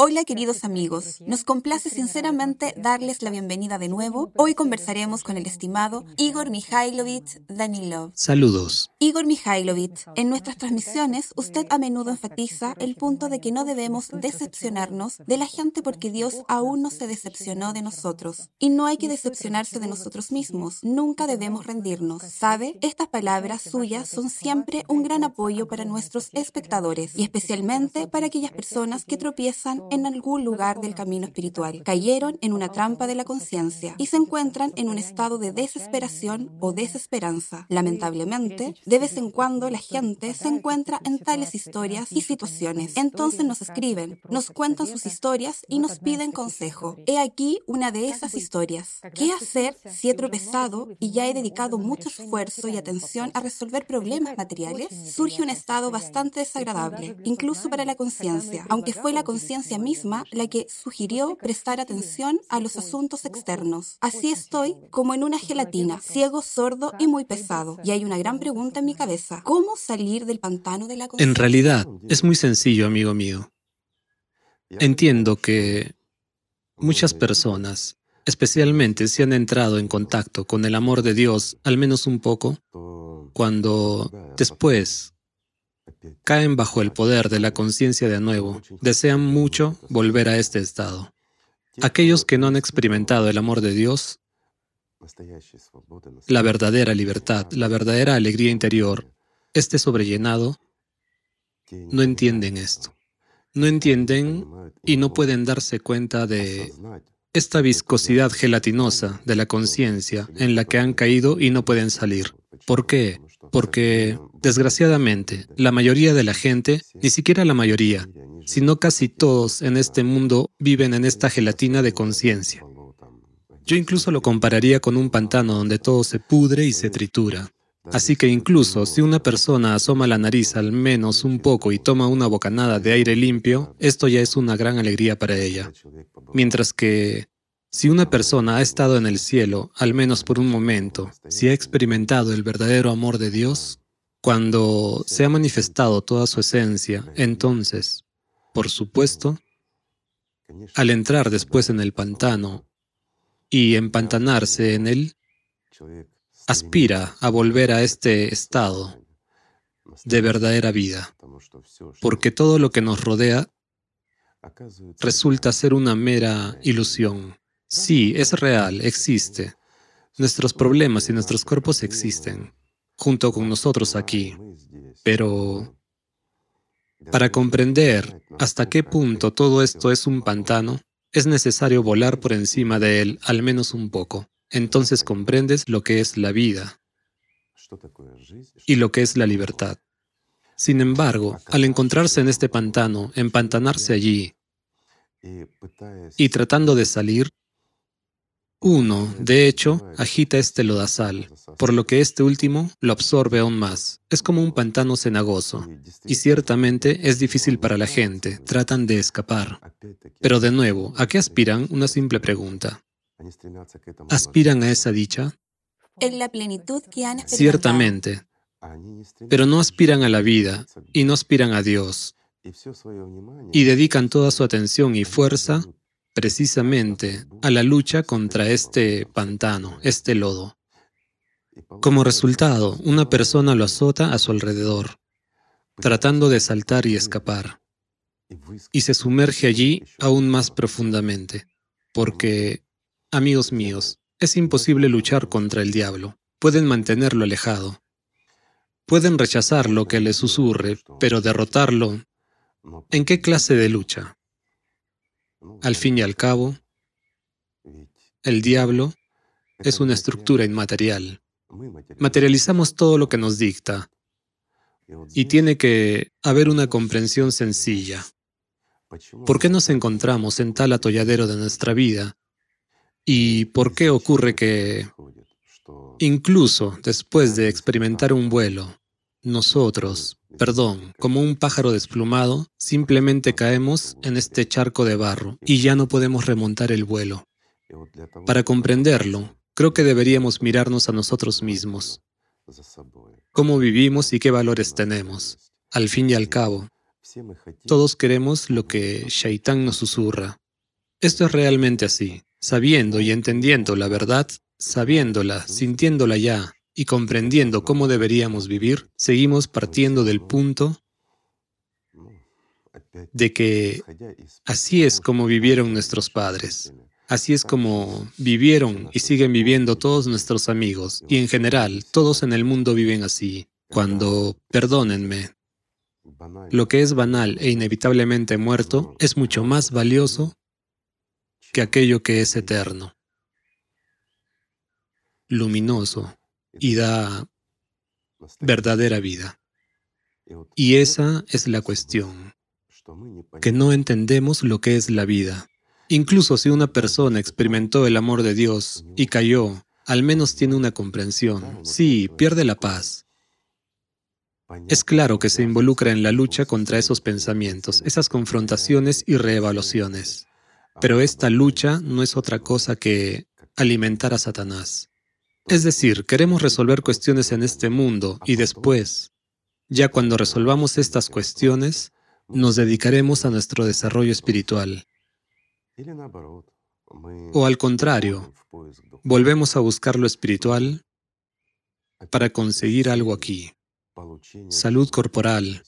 Hola queridos amigos, nos complace sinceramente darles la bienvenida de nuevo. Hoy conversaremos con el estimado Igor Mikhailovich Danilov. Saludos. Igor Mikhailovich, en nuestras transmisiones usted a menudo enfatiza el punto de que no debemos decepcionarnos de la gente porque Dios aún no se decepcionó de nosotros. Y no hay que decepcionarse de nosotros mismos, nunca debemos rendirnos. ¿Sabe? Estas palabras suyas son siempre un gran apoyo para nuestros espectadores y especialmente para aquellas personas que tropiezan en algún lugar del camino espiritual, cayeron en una trampa de la conciencia y se encuentran en un estado de desesperación o desesperanza. Lamentablemente, de vez en cuando la gente se encuentra en tales historias y situaciones. Entonces nos escriben, nos cuentan sus historias y nos piden consejo. He aquí una de esas historias. ¿Qué hacer si he tropezado y ya he dedicado mucho esfuerzo y atención a resolver problemas materiales? Surge un estado bastante desagradable, incluso para la conciencia, aunque fue la conciencia misma la que sugirió prestar atención a los asuntos externos. Así estoy como en una gelatina, ciego, sordo y muy pesado. Y hay una gran pregunta en mi cabeza. ¿Cómo salir del pantano de la? En realidad, es muy sencillo, amigo mío. Entiendo que muchas personas, especialmente si han entrado en contacto con el amor de Dios al menos un poco, cuando después caen bajo el poder de la conciencia de nuevo, desean mucho volver a este estado. Aquellos que no han experimentado el amor de Dios, la verdadera libertad, la verdadera alegría interior, este sobrellenado, no entienden esto. No entienden y no pueden darse cuenta de esta viscosidad gelatinosa de la conciencia en la que han caído y no pueden salir. ¿Por qué? Porque, desgraciadamente, la mayoría de la gente, ni siquiera la mayoría, sino casi todos en este mundo viven en esta gelatina de conciencia. Yo incluso lo compararía con un pantano donde todo se pudre y se tritura. Así que incluso si una persona asoma la nariz al menos un poco y toma una bocanada de aire limpio, esto ya es una gran alegría para ella. Mientras que si una persona ha estado en el cielo, al menos por un momento, si ha experimentado el verdadero amor de Dios, cuando se ha manifestado toda su esencia, entonces, por supuesto, al entrar después en el pantano y empantanarse en él, aspira a volver a este estado de verdadera vida, porque todo lo que nos rodea resulta ser una mera ilusión. Sí, es real, existe. Nuestros problemas y nuestros cuerpos existen, junto con nosotros aquí. Pero para comprender hasta qué punto todo esto es un pantano, es necesario volar por encima de él al menos un poco. Entonces comprendes lo que es la vida y lo que es la libertad. Sin embargo, al encontrarse en este pantano, empantanarse allí y tratando de salir, uno, de hecho, agita este lodazal, por lo que este último lo absorbe aún más. Es como un pantano cenagoso, y ciertamente es difícil para la gente, tratan de escapar. Pero de nuevo, ¿a qué aspiran? Una simple pregunta. ¿Aspiran a esa dicha? En la plenitud que han. Ciertamente, pero no aspiran a la vida y no aspiran a Dios, y dedican toda su atención y fuerza precisamente a la lucha contra este pantano, este lodo. Como resultado, una persona lo azota a su alrededor, tratando de saltar y escapar, y se sumerge allí aún más profundamente, porque, amigos míos, es imposible luchar contra el diablo. Pueden mantenerlo alejado. Pueden rechazar lo que le susurre, pero derrotarlo, ¿en qué clase de lucha? Al fin y al cabo, el diablo es una estructura inmaterial. Materializamos todo lo que nos dicta y tiene que haber una comprensión sencilla. ¿Por qué nos encontramos en tal atolladero de nuestra vida? ¿Y por qué ocurre que, incluso después de experimentar un vuelo, nosotros, perdón, como un pájaro desplumado, simplemente caemos en este charco de barro y ya no podemos remontar el vuelo. Para comprenderlo, creo que deberíamos mirarnos a nosotros mismos, cómo vivimos y qué valores tenemos. Al fin y al cabo, Todos queremos lo que Shaitán nos susurra. Esto es realmente así. Sabiendo y entendiendo la verdad, sabiéndola, sintiéndola ya y comprendiendo cómo deberíamos vivir, seguimos partiendo del punto de que así es como vivieron nuestros padres. Así es como vivieron y siguen viviendo todos nuestros amigos, y en general, todos en el mundo viven así. Cuando, perdónenme, lo que es banal e inevitablemente muerto es mucho más valioso que aquello que es eterno, luminoso y da verdadera vida. Y esa es la cuestión, que no entendemos lo que es la vida. Incluso si una persona experimentó el amor de Dios y cayó, al menos tiene una comprensión. Sí, pierde la paz. Es claro que se involucra en la lucha contra esos pensamientos, esas confrontaciones y reevaluaciones. Pero esta lucha no es otra cosa que alimentar a Satanás. Es decir, queremos resolver cuestiones en este mundo y después, ya cuando resolvamos estas cuestiones, nos dedicaremos a nuestro desarrollo espiritual. O al contrario, volvemos a buscar lo espiritual para conseguir algo aquí, salud corporal,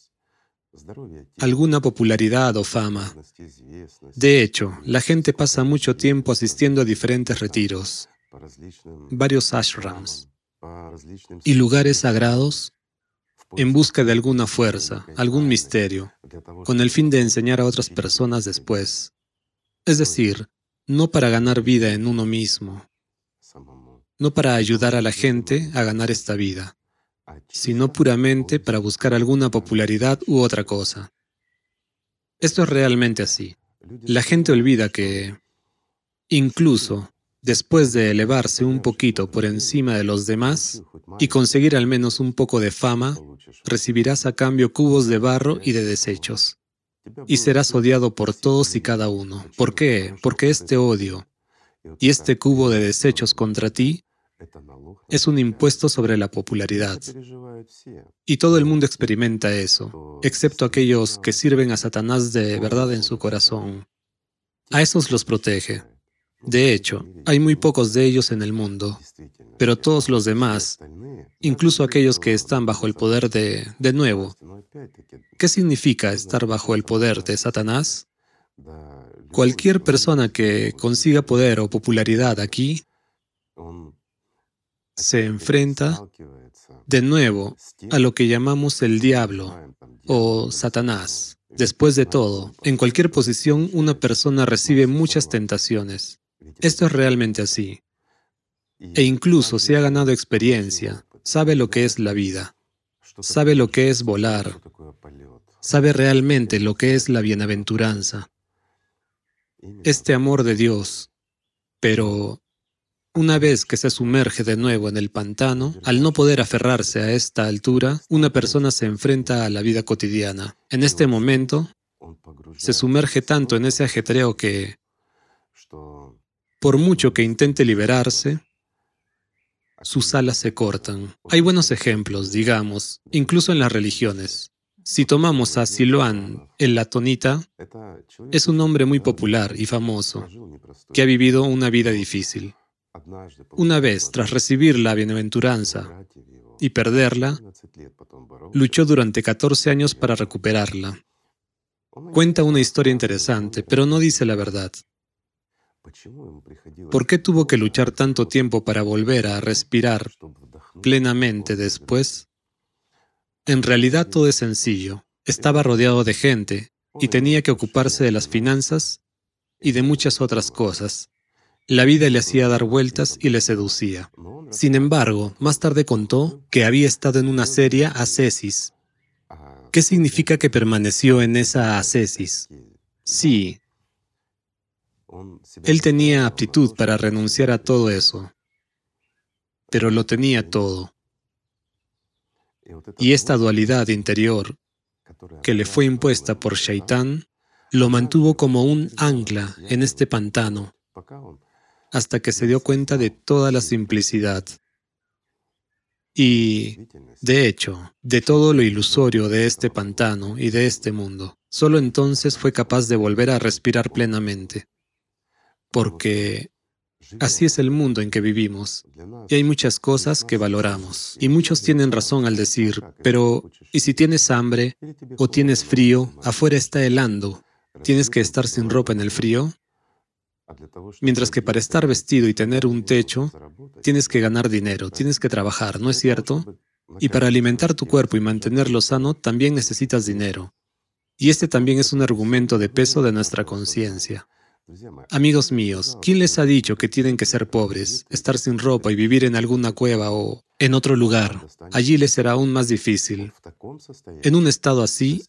alguna popularidad o fama. De hecho, la gente pasa mucho tiempo asistiendo a diferentes retiros, varios ashrams y lugares sagrados en busca de alguna fuerza, algún misterio, con el fin de enseñar a otras personas después. Es decir, no para ganar vida en uno mismo, no para ayudar a la gente a ganar esta vida, sino puramente para buscar alguna popularidad u otra cosa. Esto es realmente así. La gente olvida que, incluso después de elevarse un poquito por encima de los demás y conseguir al menos un poco de fama, recibirás a cambio cubos de barro y de desechos y serás odiado por todos y cada uno. ¿Por qué? Porque este odio y este cubo de desechos contra ti es un impuesto sobre la popularidad. Y todo el mundo experimenta eso, excepto aquellos que sirven a Satanás de verdad en su corazón. A esos los protege. De hecho, hay muy pocos de ellos en el mundo, pero todos los demás, incluso aquellos que están bajo el poder de, de nuevo, ¿qué significa estar bajo el poder de Satanás? Cualquier persona que consiga poder o popularidad aquí se enfrenta de nuevo a lo que llamamos el diablo o Satanás. Después de todo, en cualquier posición una persona recibe muchas tentaciones. Esto es realmente así. E incluso si ha ganado experiencia, sabe lo que es la vida, sabe lo que es volar, sabe realmente lo que es la bienaventuranza, este amor de Dios. Pero una vez que se sumerge de nuevo en el pantano, al no poder aferrarse a esta altura, una persona se enfrenta a la vida cotidiana. En este momento, se sumerge tanto en ese ajetreo que por mucho que intente liberarse, sus alas se cortan. Hay buenos ejemplos, digamos, incluso en las religiones. Si tomamos a Siloan el latonita, es un hombre muy popular y famoso, que ha vivido una vida difícil. Una vez, tras recibir la bienaventuranza y perderla, luchó durante 14 años para recuperarla. Cuenta una historia interesante, pero no dice la verdad. ¿Por qué tuvo que luchar tanto tiempo para volver a respirar plenamente después? En realidad todo es sencillo. Estaba rodeado de gente y tenía que ocuparse de las finanzas y de muchas otras cosas. La vida le hacía dar vueltas y le seducía. Sin embargo, más tarde contó que había estado en una seria ascesis. ¿Qué significa que permaneció en esa ascesis? Sí, él tenía aptitud para renunciar a todo eso, pero lo tenía todo. Y esta dualidad interior que le fue impuesta por Shaitán lo mantuvo como un ancla en este pantano hasta que se dio cuenta de toda la simplicidad Y, de hecho, de todo lo ilusorio de este pantano y de este mundo, solo entonces fue capaz de volver a respirar plenamente. Porque así es el mundo en que vivimos. Y hay muchas cosas que valoramos. Y muchos tienen razón al decir, pero ¿y si tienes hambre o tienes frío? Afuera está helando. ¿Tienes que estar sin ropa en el frío? Mientras que para estar vestido y tener un techo, tienes que ganar dinero, tienes que trabajar, ¿no es cierto? Y para alimentar tu cuerpo y mantenerlo sano, también necesitas dinero. Y este también es un argumento de peso de nuestra conciencia. Amigos míos, ¿quién les ha dicho que tienen que ser pobres, estar sin ropa y vivir en alguna cueva o en otro lugar? Allí les será aún más difícil. En un estado así,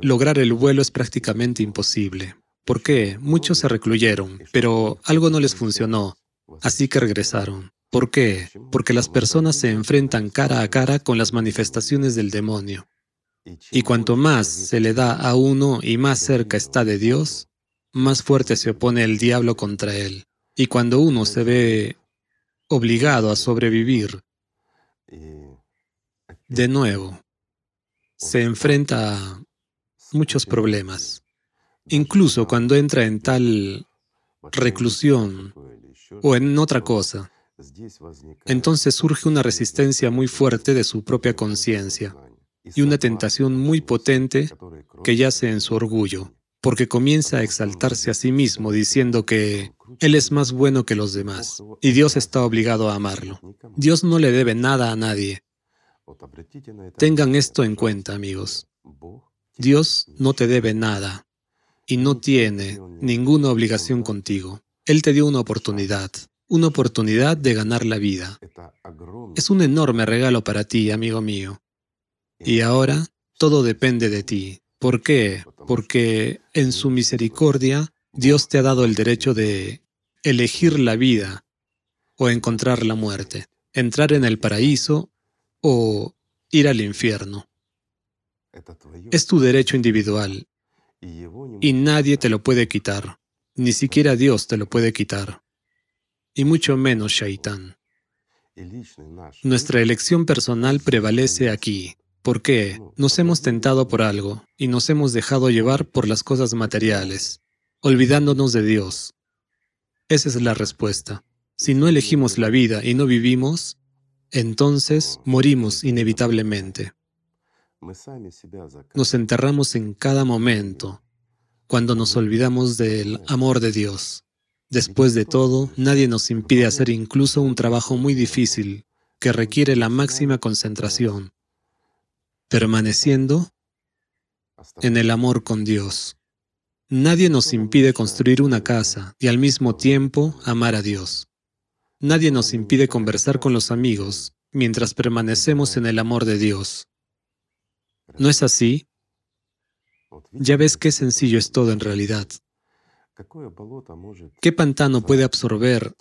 lograr el vuelo es prácticamente imposible. ¿Por qué? Muchos se recluyeron, pero algo no les funcionó, así que regresaron. ¿Por qué? Porque las personas se enfrentan cara a cara con las manifestaciones del demonio. Y cuanto más se le da a uno y más cerca está de Dios, más fuerte se opone el diablo contra él. Y cuando uno se ve obligado a sobrevivir, de nuevo, se enfrenta a muchos problemas. Incluso cuando entra en tal reclusión o en otra cosa, entonces surge una resistencia muy fuerte de su propia conciencia y una tentación muy potente que yace en su orgullo, porque comienza a exaltarse a sí mismo diciendo que Él es más bueno que los demás y Dios está obligado a amarlo. Dios no le debe nada a nadie. Tengan esto en cuenta, amigos. Dios no te debe nada y no tiene ninguna obligación contigo. Él te dio una oportunidad, una oportunidad de ganar la vida. Es un enorme regalo para ti, amigo mío. Y ahora todo depende de ti. ¿Por qué? Porque en su misericordia Dios te ha dado el derecho de elegir la vida o encontrar la muerte, entrar en el paraíso o ir al infierno. Es tu derecho individual y nadie te lo puede quitar, ni siquiera Dios te lo puede quitar, y mucho menos Shaitán. Nuestra elección personal prevalece aquí. ¿Por qué? Nos hemos tentado por algo y nos hemos dejado llevar por las cosas materiales, olvidándonos de Dios. Esa es la respuesta. Si no elegimos la vida y no vivimos, entonces morimos inevitablemente. Nos enterramos en cada momento cuando nos olvidamos del amor de Dios. Después de todo, nadie nos impide hacer incluso un trabajo muy difícil que requiere la máxima concentración, permaneciendo en el amor con Dios. Nadie nos impide construir una casa y al mismo tiempo amar a Dios. Nadie nos impide conversar con los amigos mientras permanecemos en el amor de Dios. ¿No es así? Ya ves qué sencillo es todo en realidad. ¿Qué pantano puede absorber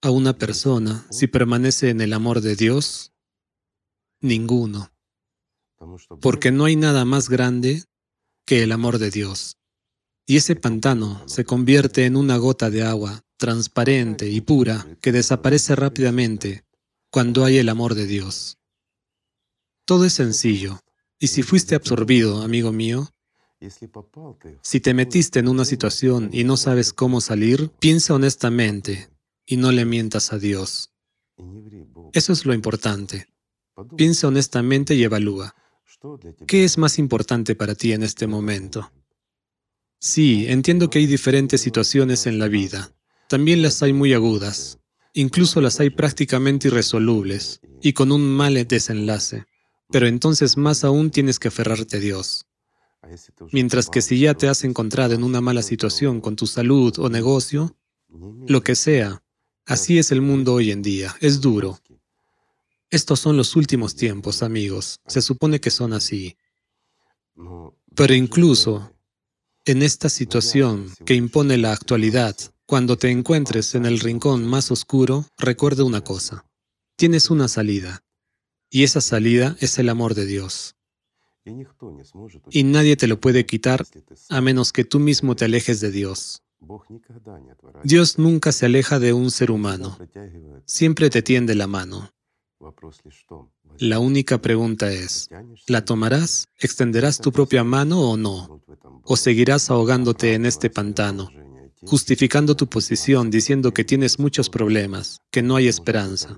a una persona si permanece en el amor de Dios? Ninguno. Porque no hay nada más grande que el amor de Dios. Y ese pantano se convierte en una gota de agua transparente y pura que desaparece rápidamente cuando hay el amor de Dios. Todo es sencillo. Y si fuiste absorbido, amigo mío, si te metiste en una situación y no sabes cómo salir, piensa honestamente y no le mientas a Dios. Eso es lo importante. Piensa honestamente y evalúa. ¿Qué es más importante para ti en este momento? Sí, entiendo que hay diferentes situaciones en la vida. También las hay muy agudas. Incluso las hay prácticamente irresolubles y con un mal desenlace pero entonces más aún tienes que aferrarte a Dios. Mientras que si ya te has encontrado en una mala situación con tu salud o negocio, lo que sea, así es el mundo hoy en día, es duro. Estos son los últimos tiempos, amigos, se supone que son así. Pero incluso en esta situación que impone la actualidad, cuando te encuentres en el rincón más oscuro, recuerda una cosa, tienes una salida. Y esa salida es el amor de Dios. Y nadie te lo puede quitar a menos que tú mismo te alejes de Dios. Dios nunca se aleja de un ser humano. Siempre te tiende la mano. La única pregunta es, ¿la tomarás? ¿Extenderás tu propia mano o no? ¿O seguirás ahogándote en este pantano, justificando tu posición diciendo que tienes muchos problemas, que no hay esperanza?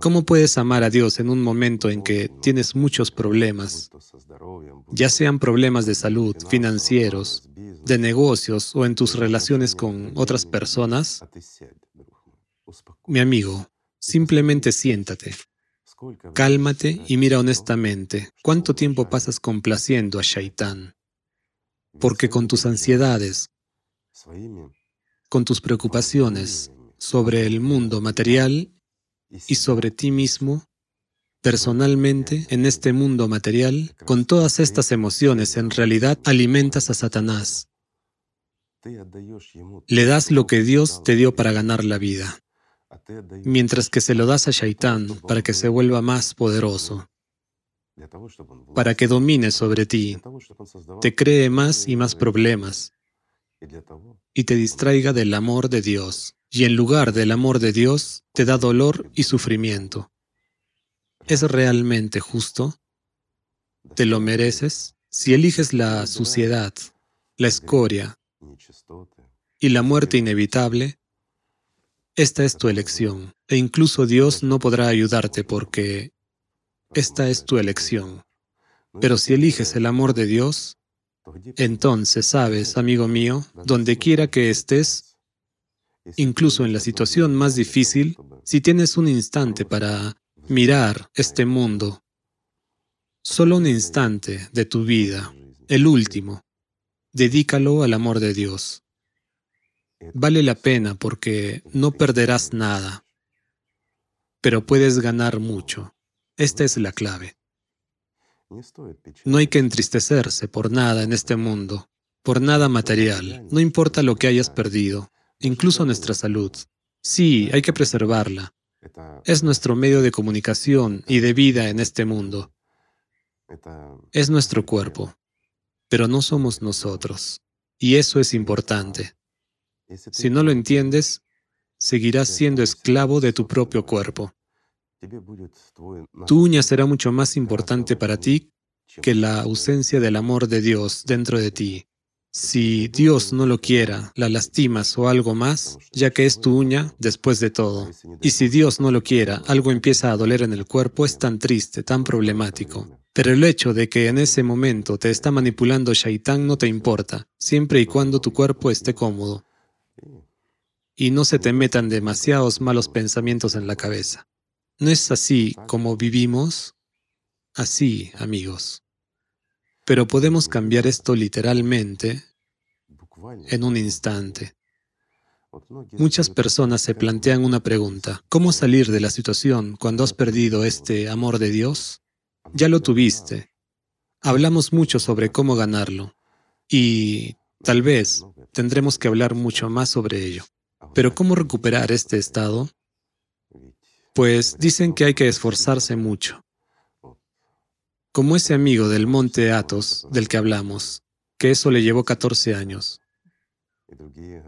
¿Cómo puedes amar a Dios en un momento en que tienes muchos problemas, ya sean problemas de salud, financieros, de negocios o en tus relaciones con otras personas? Mi amigo, simplemente siéntate. Cálmate y mira honestamente cuánto tiempo pasas complaciendo a Shaitán. Porque con tus ansiedades, con tus preocupaciones sobre el mundo material y sobre ti mismo, personalmente, en este mundo material, con todas estas emociones, en realidad alimentas a Satanás. Le das lo que Dios te dio para ganar la vida mientras que se lo das a Shaitán para que se vuelva más poderoso, para que domine sobre ti, te cree más y más problemas y te distraiga del amor de Dios. Y en lugar del amor de Dios, te da dolor y sufrimiento. ¿Es realmente justo? ¿Te lo mereces? Si eliges la suciedad, la escoria y la muerte inevitable, esta es tu elección, e incluso Dios no podrá ayudarte porque esta es tu elección. Pero si eliges el amor de Dios, entonces sabes, amigo mío, donde quiera que estés, incluso en la situación más difícil, si tienes un instante para mirar este mundo, solo un instante de tu vida, el último, dedícalo al amor de Dios. Vale la pena porque no perderás nada, pero puedes ganar mucho. Esta es la clave. No hay que entristecerse por nada en este mundo, por nada material, no importa lo que hayas perdido, incluso nuestra salud. Sí, hay que preservarla. Es nuestro medio de comunicación y de vida en este mundo. Es nuestro cuerpo, pero no somos nosotros. Y eso es importante. Si no lo entiendes, seguirás siendo esclavo de tu propio cuerpo. Tu uña será mucho más importante para ti que la ausencia del amor de Dios dentro de ti. Si Dios no lo quiera, la lastimas o algo más, ya que es tu uña después de todo. Y si Dios no lo quiera, algo empieza a doler en el cuerpo, es tan triste, tan problemático. Pero el hecho de que en ese momento te está manipulando Shaitán no te importa, siempre y cuando tu cuerpo esté cómodo y no se te metan demasiados malos pensamientos en la cabeza. No es así como vivimos, así, amigos. Pero podemos cambiar esto literalmente en un instante. Muchas personas se plantean una pregunta, ¿cómo salir de la situación cuando has perdido este amor de Dios? Ya lo tuviste. Hablamos mucho sobre cómo ganarlo y tal vez tendremos que hablar mucho más sobre ello. Pero ¿cómo recuperar este estado? Pues dicen que hay que esforzarse mucho. Como ese amigo del monte Athos del que hablamos, que eso le llevó 14 años.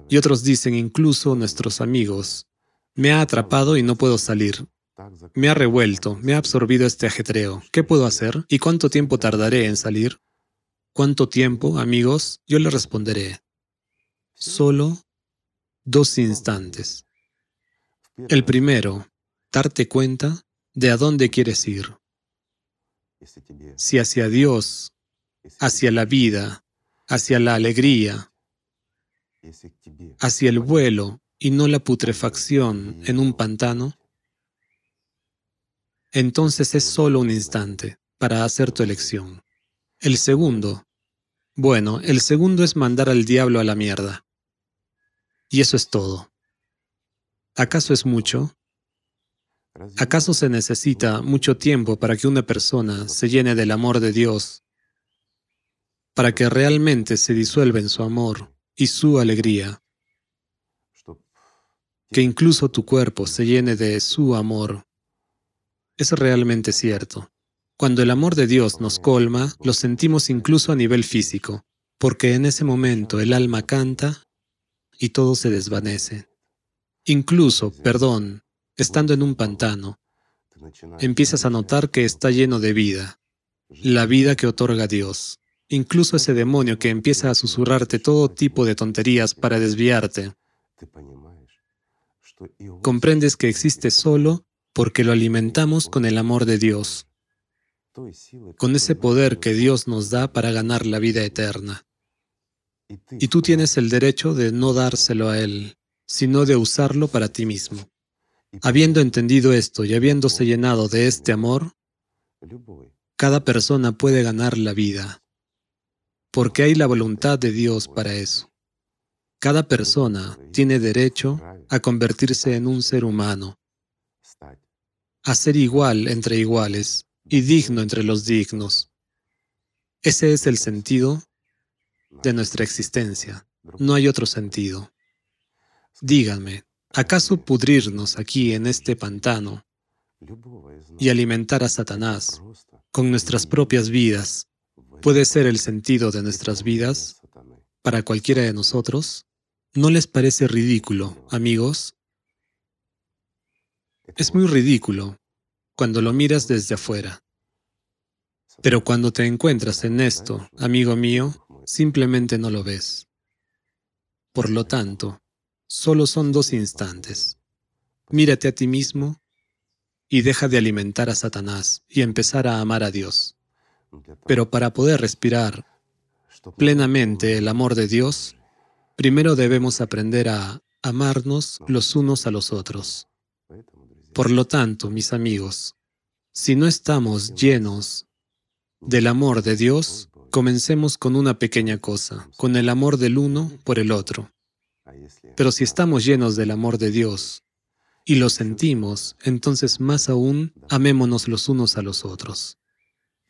Y otros dicen incluso nuestros amigos, me ha atrapado y no puedo salir. Me ha revuelto, me ha absorbido este ajetreo. ¿Qué puedo hacer? ¿Y cuánto tiempo tardaré en salir? ¿Cuánto tiempo, amigos? Yo le responderé. Solo dos instantes. El primero, darte cuenta de a dónde quieres ir. Si hacia Dios, hacia la vida, hacia la alegría, hacia el vuelo y no la putrefacción en un pantano, entonces es solo un instante para hacer tu elección. El segundo, bueno, el segundo es mandar al diablo a la mierda. Y eso es todo. ¿Acaso es mucho? ¿Acaso se necesita mucho tiempo para que una persona se llene del amor de Dios, para que realmente se disuelva en su amor y su alegría? Que incluso tu cuerpo se llene de su amor. Es realmente cierto. Cuando el amor de Dios nos colma, lo sentimos incluso a nivel físico, porque en ese momento el alma canta y todo se desvanece. Incluso, perdón, estando en un pantano, empiezas a notar que está lleno de vida, la vida que otorga Dios. Incluso ese demonio que empieza a susurrarte todo tipo de tonterías para desviarte. Comprendes que existe solo porque lo alimentamos con el amor de Dios, con ese poder que Dios nos da para ganar la vida eterna. Y tú tienes el derecho de no dárselo a Él, sino de usarlo para ti mismo. Habiendo entendido esto y habiéndose llenado de este amor, cada persona puede ganar la vida, porque hay la voluntad de Dios para eso. Cada persona tiene derecho a convertirse en un ser humano, a ser igual entre iguales y digno entre los dignos. Ese es el sentido de nuestra existencia. No hay otro sentido. Díganme, ¿acaso pudrirnos aquí en este pantano y alimentar a Satanás con nuestras propias vidas puede ser el sentido de nuestras vidas para cualquiera de nosotros? ¿No les parece ridículo, amigos? Es muy ridículo cuando lo miras desde afuera. Pero cuando te encuentras en esto, amigo mío, simplemente no lo ves. Por lo tanto, solo son dos instantes. Mírate a ti mismo y deja de alimentar a Satanás y empezar a amar a Dios. Pero para poder respirar plenamente el amor de Dios, primero debemos aprender a amarnos los unos a los otros. Por lo tanto, mis amigos, si no estamos llenos del amor de Dios, Comencemos con una pequeña cosa, con el amor del uno por el otro. Pero si estamos llenos del amor de Dios y lo sentimos, entonces más aún amémonos los unos a los otros.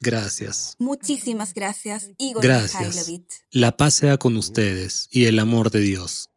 Gracias. Muchísimas gracias, Igor Gracias. La paz sea con ustedes y el amor de Dios.